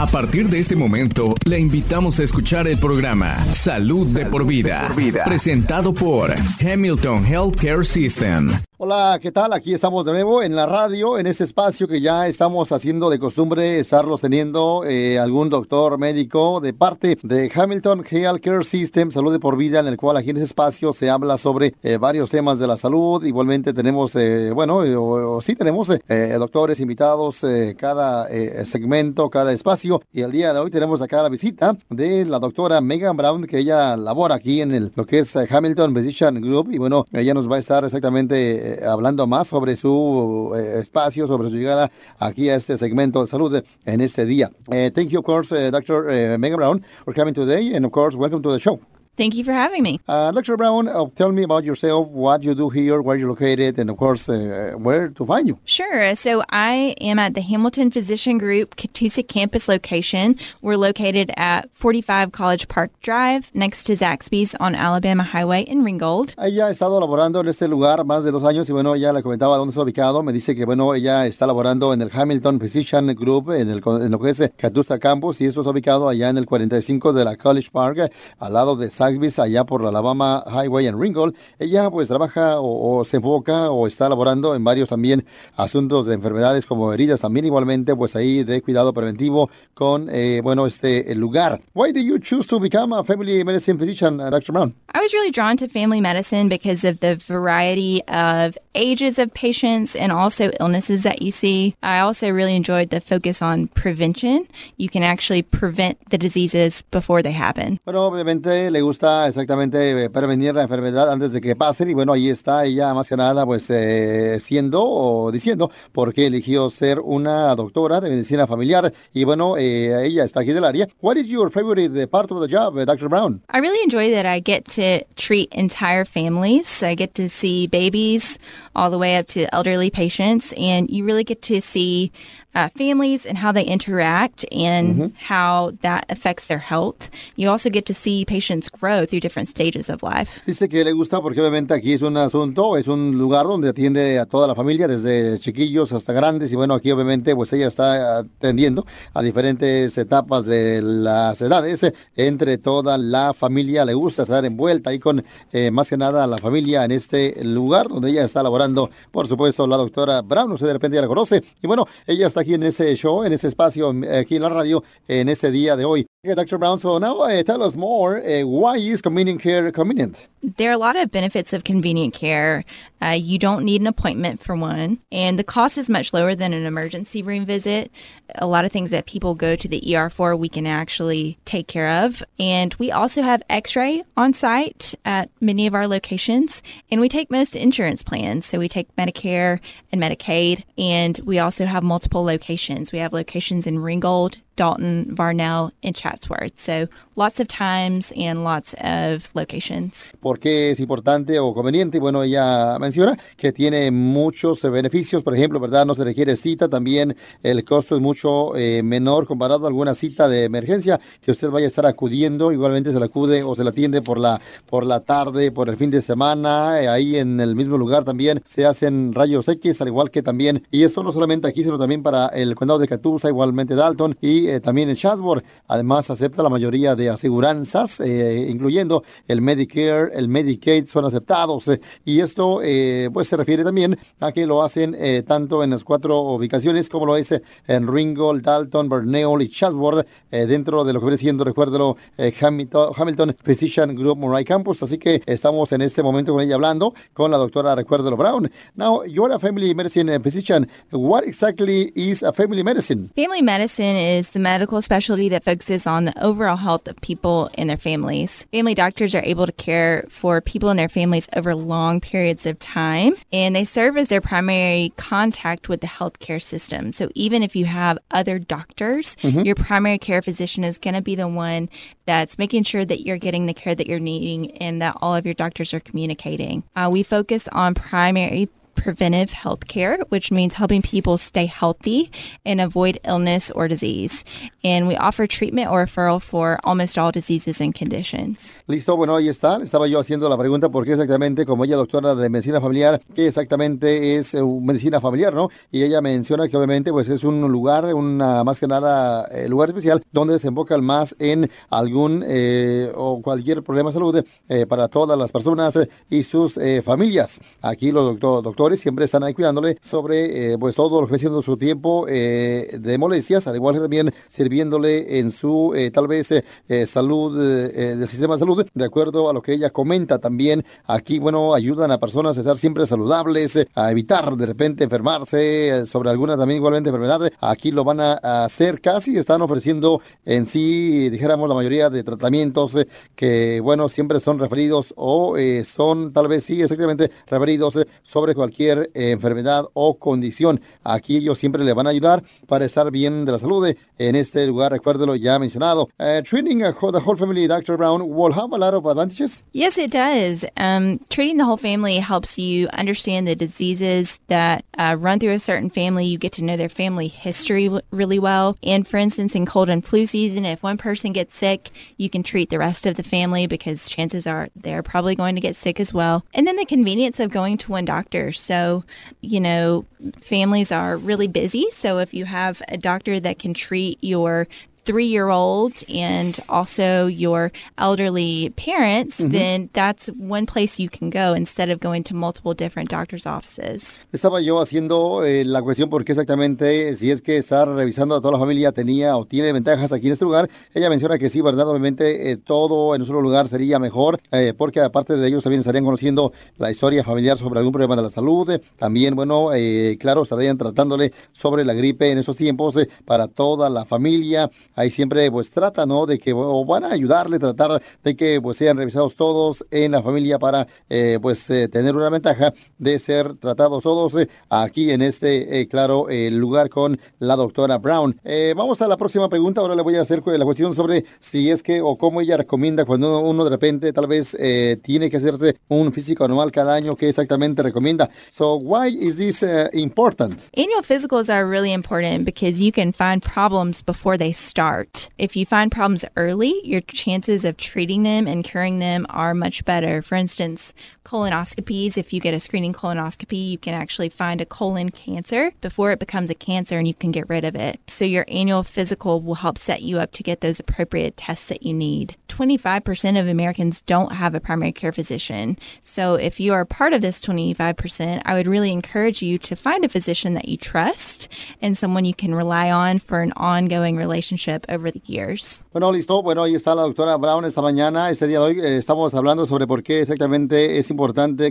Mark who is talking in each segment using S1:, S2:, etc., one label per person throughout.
S1: A partir de este momento, le invitamos a escuchar el programa Salud, de, por vida, de por Vida, presentado por Hamilton Healthcare System.
S2: Hola, ¿qué tal? Aquí estamos de nuevo en la radio, en ese espacio que ya estamos haciendo de costumbre estarlos teniendo eh, algún doctor médico de parte de Hamilton Healthcare System, Salud de por Vida, en el cual aquí en ese espacio se habla sobre eh, varios temas de la salud. Igualmente tenemos, eh, bueno, o, sí tenemos doctores invitados cada segmento, cada espacio. Y el día de hoy tenemos acá la visita de la doctora Megan Brown, que ella labora aquí en el, lo que es Hamilton Physician Group. Y bueno, ella nos va a estar exactamente eh, hablando más sobre su eh, espacio, sobre su llegada aquí a este segmento de salud en este día. Eh, thank you, of course, Dr. Megan Brown, for coming today, and of course, welcome to the show.
S3: Thank you for having me.
S2: Uh, Dr. Brown, uh, tell me about yourself, what you do here, where you're located, and of course, uh, where to find you.
S3: Sure. So I am at the Hamilton Physician Group Catoosa campus location. We're located at 45 College Park Drive, next to Zaxby's on Alabama Highway in Ringgold.
S2: Ella ha estado laborando en este lugar más de dos años y bueno, ella le comentaba dónde está ubicado. Me dice que bueno, ella está laborando en el Hamilton Physician Group, en, el, en lo que es Catoosa Campus, y esto está ubicado allá en el 45 de la College Park, al lado de Zaxby's allá por la Alabama Highway en Ringgold. Ella pues trabaja o, se enfoca o está laborando en varios también asuntos de enfermedades como heridas también igualmente pues ahí de cuidado preventivo con eh, bueno este lugar. Why did you choose to become a family medicine physician, uh, Dr. Brown?
S3: I was really drawn to family medicine because of the variety of ages of patients and also illnesses that you see. I also really enjoyed the focus on prevention. You can actually prevent the diseases before they happen.
S2: Pero obviamente le gusta exactamente eh, prevenir la enfermedad antes de que pasen y bueno, ahí está ella más que nada pues eh, siendo o diciendo por qué eligió ser una doctora de medicina familiar y bueno, eh, ella está aquí del área. What is your favorite part of the job, Dr. Brown?
S3: I really enjoy that I get to treat entire families. I get to see babies all the way up to elderly patients and you really get to see uh, families and how they interact and mm-hmm. how that affects their health. You also get to see patients grow through different stages of life.
S2: Dice que le gusta porque obviamente aquí es un asunto, es un lugar donde atiende a toda la familia, desde chiquillos hasta grandes, y bueno, aquí obviamente pues ella está atendiendo a diferentes etapas de las edades, entre toda la familia, le gusta estar envuelta ahí con eh, más que nada la familia en este lugar donde ella está laborando, por supuesto, la doctora Brown, usted de repente ya la conoce, y bueno, ella está aquí en ese show, en ese espacio, aquí en la radio, en este día de hoy. Okay, Dr. Brown, so now uh, tell us more. Uh, why is convenient care convenient?
S3: There are a lot of benefits of convenient care. Uh, you don't need an appointment for one, and the cost is much lower than an emergency room visit. A lot of things that people go to the ER for, we can actually take care of. And we also have x ray on site at many of our locations, and we take most insurance plans. So we take Medicare and Medicaid, and we also have multiple locations. We have locations in Ringgold, Dalton, Varnell, and Chatsworth. So lots of times and lots of locations.
S2: ¿Por qué es importante o conveniente? Bueno, ella menciona que tiene muchos beneficios, por ejemplo, ¿verdad? No se requiere cita, también el costo es mucho eh, menor comparado a alguna cita de emergencia que usted vaya a estar acudiendo, igualmente se la acude o se la atiende por la, por la tarde, por el fin de semana, eh, ahí en el mismo lugar también se hacen rayos X, al igual que también, y esto no solamente aquí, sino también para el condado de Catoosa, igualmente Dalton y eh, también en Chatsworth. Además, acepta la mayoría de aseguranzas, eh, incluyendo el Medicare, el Medicaid, son aceptados. Eh, y esto pues se refiere también a que lo hacen tanto en las cuatro ubicaciones como lo es en Ringgold, Dalton, Burnell y Chatsworth, dentro de lo que viene siendo, recuérdelo, Hamilton, Hamilton Physician Group Murray Campus. Así que estamos en este momento con ella hablando con la doctora Recuérdelo Brown. Now, you're a family medicine physician. What exactly is a family medicine?
S3: Family medicine is the medical specialty that focuses on the overall health of people and their families. Family doctors are able to care for people and their families over long periods of time, and they serve as their primary contact with the healthcare system. So even if you have other doctors, mm-hmm. your primary care physician is going to be the one that's making sure that you're getting the care that you're needing and that all of your doctors are communicating. Uh, we focus on primary preventive health care, which means helping people stay healthy and avoid illness or disease. And we offer treatment or referral for almost all diseases and conditions.
S2: Listo, bueno, ahí está. Estaba yo haciendo la pregunta por qué exactamente, como ella doctora de medicina familiar, qué exactamente es eh, medicina familiar, ¿no? Y ella menciona que obviamente pues es un lugar, una más que nada eh, lugar especial donde se más en algún eh, o cualquier problema de salud para todas las personas y sus familias. Aquí los doctor, siempre están ahí cuidándole sobre pues todo lo que siendo su tiempo de molestias, al igual que también sirviéndole en su tal vez salud del sistema de salud, de acuerdo a lo que ella comenta también. Aquí, bueno, ayudan a personas a estar siempre saludables, a evitar de repente enfermarse sobre alguna también igualmente enfermedad. Aquí lo van a hacer casi, están ofreciendo en sí, dijéramos, la mayoría de tratamientos eh, que, bueno, siempre son referidos o eh, son tal vez sí, exactamente referidos eh, sobre cualquier enfermedad o condición. Aquí ellos siempre le van a ayudar para estar bien de la salud en este lugar, recuérdelo ya mencionado. treating a, the whole family, Dr. Brown, will have a lot of advantages?
S3: Yes, it does. Um, treating the whole family helps you understand the diseases that uh, run through a certain family. You get to know their family history really well. And for instance, in cold and flu season, if one person gets sick, you can treat the rest of the family because chances are they're probably going to get sick as well. And then the convenience of going to one doctor. So, you know, families are really busy. So if you have a doctor that can treat your three year old and also your elderly parents, then that's one place you can go instead of going to multiple different doctor's offices.
S2: Estaba yo haciendo eh, la cuestión porque exactamente si es que estar revisando a toda la familia tenía o tiene ventajas aquí en este lugar. Ella menciona que sí, ¿verdad? Obviamente eh, todo en un solo lugar sería mejor eh, porque aparte de ellos también estarían conociendo la historia familiar sobre algún problema de la salud. También, bueno, claro, estarían tratándole sobre la gripe en esos tiempos para toda la familia ahí siempre pues trata, ¿no? De que o van a ayudarle, tratar de que pues sean revisados todos en la familia para eh, pues eh, tener una ventaja de ser tratados todos eh, aquí en este, claro, lugar con la doctora Brown. vamos a la próxima pregunta, ahora le voy a hacer la cuestión sobre si es que o cómo ella recomienda cuando uno, de repente tal vez tiene que hacerse un físico anual cada año, ¿qué exactamente recomienda? So why is this important?
S3: Annual physicals are really important because you can find problems before they start. Start. If you find problems early, your chances of treating them and curing them are much better. For instance, colonoscopies, if you get a screening colonoscopy, you can actually find a colon cancer before it becomes a cancer and you can get rid of it. So your annual physical will help set you up to get those appropriate tests that you need. 25% of Americans don't have a primary care physician. So if you are part of this 25%, I would really encourage you to find a physician that you trust and someone you can rely on for an ongoing relationship over the years.
S2: Bueno, listo. Bueno, ahí está la doctora Brown esta mañana. Este día de hoy eh, estamos hablando sobre por qué exactamente es importante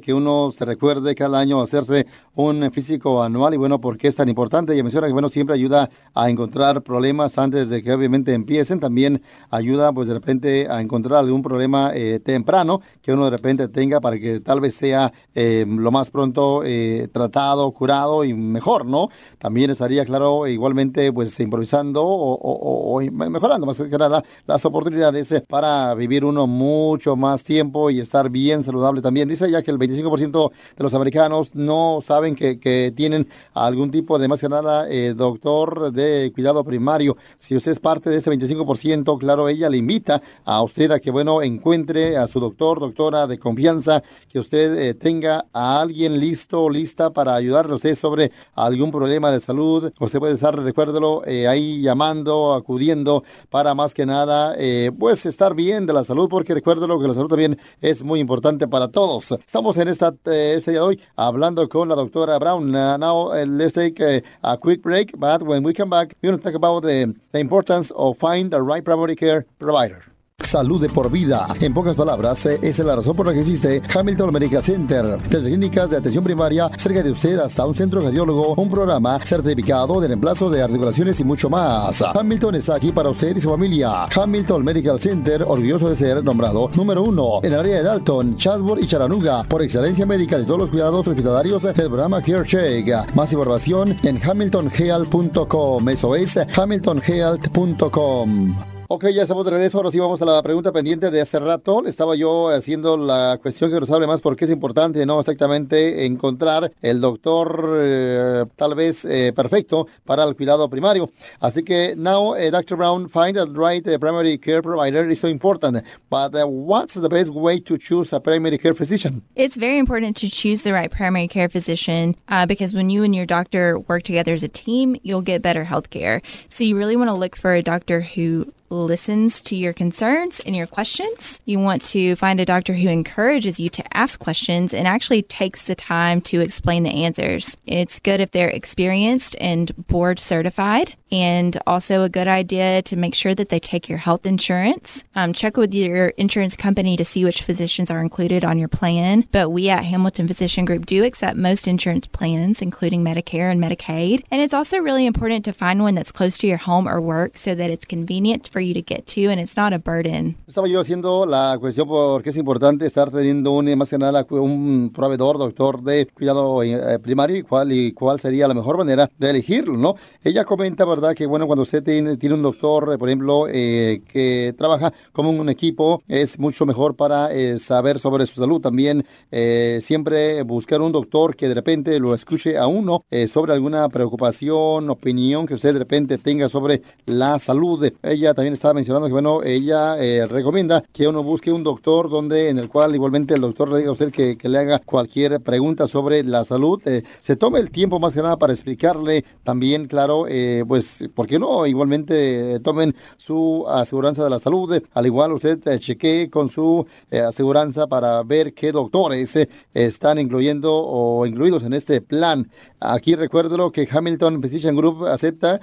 S2: que uno se recuerde cada año hacerse un físico anual y bueno, por qué es tan importante. Y menciona que bueno, siempre ayuda a encontrar problemas antes de que obviamente empiecen. También ayuda pues de repente a encontrar algún problema eh, temprano que uno de repente tenga para que tal vez sea eh, lo más pronto eh, tratado, curado y mejor, ¿no? También estaría claro igualmente pues improvisando o, mejorando más que nada las oportunidades para vivir uno mucho más tiempo y estar bien saludable también. Dice ya que el 25% de los americanos no saben que, tienen algún tipo de más que nada doctor de cuidado primario. Si usted es parte de ese 25%, claro, ella le invita a usted a que, bueno, encuentre a su doctor, doctora de confianza, que usted eh, tenga a alguien listo o lista para ayudarle a usted sobre algún problema de salud. Usted puede estar, recuérdelo, eh, ahí llamando, acudiendo para más que nada, eh, pues estar bien de la salud, porque recuérdelo que la salud también es muy importante para todos. Estamos en esta, este día de hoy hablando con la doctora Brown. Uh, now, let's take a, quick break, but when we come back, we're going to talk about the, the importance of find the right primary care provider. Salud de por vida. En pocas palabras, eh, es la razón por la que existe Hamilton Medical Center. Desde clínicas de atención primaria cerca de usted hasta un centro cardiólogo, un programa certificado de reemplazo de articulaciones y mucho más. Hamilton está aquí para usted y su familia. Hamilton Medical Center, orgulloso de ser nombrado número uno en el área de Dalton, Chatsworth y Chattanooga por excelencia médica de todos los cuidados hospitalarios del programa Care Check. Más información en hamiltonhealth.com. Eso es hamiltonhealth.com. Ok, ya estamos de regreso. Ahora sí vamos a la pregunta pendiente de hace rato. Estaba yo haciendo la cuestión que nos hable más porque es importante, ¿no? Exactamente encontrar el doctor eh, tal vez eh, perfecto para el cuidado primario. Así que now, uh, Dr. Brown, find the right primary care provider is so important. But uh, what's the best way to choose a primary care physician?
S3: It's very important to choose the right primary care physician uh, because when you and your doctor work together as a team, you'll get better health care. So you really want to look for a doctor who listens to your concerns and your questions. You want to find a doctor who encourages you to ask questions and actually takes the time to explain the answers. It's good if they're experienced and board certified, and also a good idea to make sure that they take your health insurance. Um, check with your insurance company to see which physicians are included on your plan. But we at Hamilton Physician Group do accept most insurance plans, including Medicare and Medicaid. And it's also really important to find one that's close to your home or work so that it's convenient for you to get to and it's not a burden.
S2: Estaba yo haciendo la cuestión porque es importante estar teniendo un, más que nada un proveedor, doctor de cuidado eh, primario y cuál, y cuál sería la mejor manera de elegirlo, ¿no? Ella comenta, ¿verdad? Que bueno, cuando usted tiene, tiene un doctor, eh, por ejemplo, eh, que trabaja como un equipo, es mucho mejor para eh, saber sobre su salud. También eh, siempre buscar un doctor que de repente lo escuche a uno eh, sobre alguna preocupación, opinión que usted de repente tenga sobre la salud. Ella también estaba mencionando que, bueno, ella eh, recomienda que uno busque un doctor donde, en el cual igualmente el doctor le diga a usted que, que le haga cualquier pregunta sobre la salud. Eh, se tome el tiempo más que nada para explicarle también, claro, eh, pues, ¿por qué no? Igualmente tomen su aseguranza de la salud. Al igual usted chequee con su aseguranza para ver qué doctores están incluyendo o incluidos en este plan. Aquí recuérdelo que Hamilton Physician Group acepta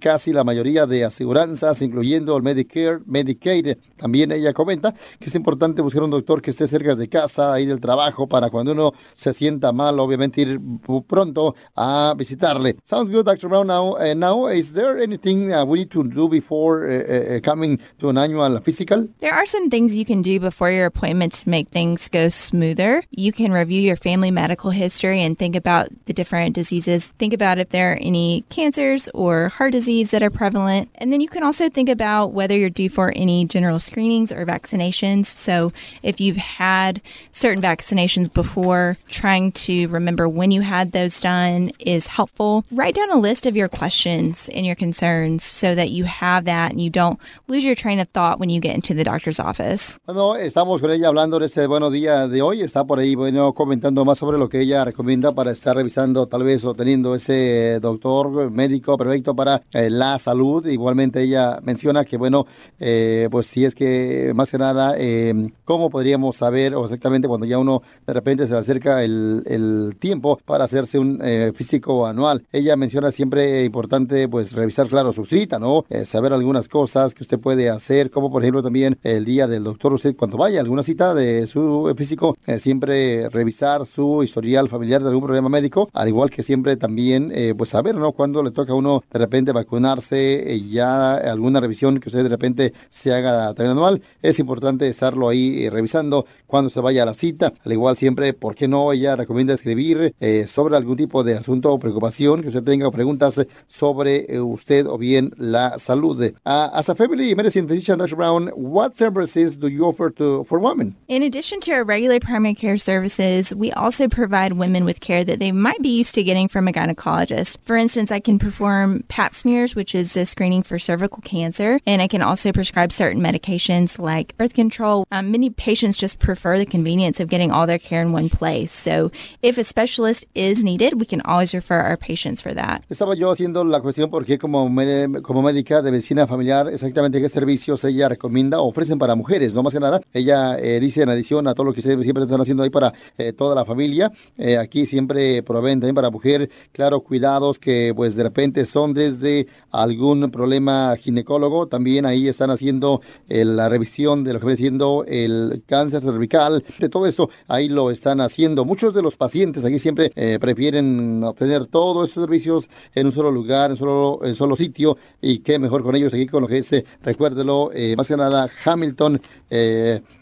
S2: casi la mayoría de aseguranzas, incluyendo el Medicare, Medicaid. También ella comenta que es importante buscar un doctor que esté cerca de casa, del trabajo, para cuando uno se sienta mal, obviamente ir pronto a visitarle. Sounds good, Dr. Brown. Now, uh, now is there anything uh, we need to do before uh, coming to an annual physical?
S3: There are some things you can do before your appointment to make things go smoother. You can review your family medical history and think about the different diseases. Think about if there are any cancers or heart disease that are prevalent. And then you can also think about whether you're due for any general screenings or vaccinations. So if you've had certain vaccinations before, trying to remember when you had those done is helpful. Write down a list of your questions and your concerns so that you have that and you don't lose your train of thought when you get into the doctor's office.
S2: Bueno, estamos con ella hablando de este buenos día de hoy. Está por ahí, bueno, comentando más sobre lo que ella recomienda para estar revisando, tal vez, o teniendo ese doctor médico perfecto para eh, la salud. Igualmente, ella menciona que, bueno, eh, pues si es que más que nada, eh, ¿cómo podríamos saber o exactamente cuando ya uno de repente se acerca el, el tiempo para hacerse un eh, físico anual? Ella menciona siempre importante, pues, revisar, claro, su cita, ¿no? Eh, saber algunas cosas que usted puede hacer, como por ejemplo también el día del doctor, usted cuando vaya a alguna cita de su físico, eh, siempre revisar su historial familiar de algún problema médico, al igual que siempre también, pues saber, ¿no? Cuando le toca a uno de repente vacunarse, ya alguna revisión que usted de repente se haga también anual, es importante estarlo ahí eh, revisando cuando se vaya a la cita, al igual siempre, ¿por qué no? Ella recomienda escribir eh, sobre algún tipo de asunto o preocupación que usted tenga o preguntas sobre eh, usted o bien la salud. Uh, as a family medicine physician, Dr. Brown, what services do you offer to for women?
S3: In addition to our regular primary care services, we also provide women with care that they might be used to getting from a gynecologist. For instance, I can perform pap smears, which is a screening for cervical cancer, and I can also prescribe certain medications like birth control. Um, many patients just prefer the convenience of getting all their care in one place. So if a specialist is needed, we can always refer our patients for that.
S2: Estaba yo haciendo la cuestión porque como, me- como médica de medicina familiar, exactamente qué servicios ella recomienda o ofrecen para mujeres, no más que nada. Ella eh, dice en adición a todo lo que ustedes siempre están haciendo ahí para eh, toda la familia, eh, aquí siempre proveen también para mujer, claro, cuidados que pues de repente son desde algún problema ginecólogo, también ahí están haciendo eh, la revisión de lo que viene siendo el cáncer cervical, de todo eso ahí lo están haciendo. Muchos de los pacientes aquí siempre eh, prefieren obtener todos esos servicios en un solo lugar, en un solo, en solo sitio y qué mejor con ellos aquí con lo que es, recuérdelo, eh, más que nada Hamilton,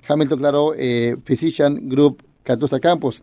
S2: Hamilton, claro, Physician Group Catusa Campus.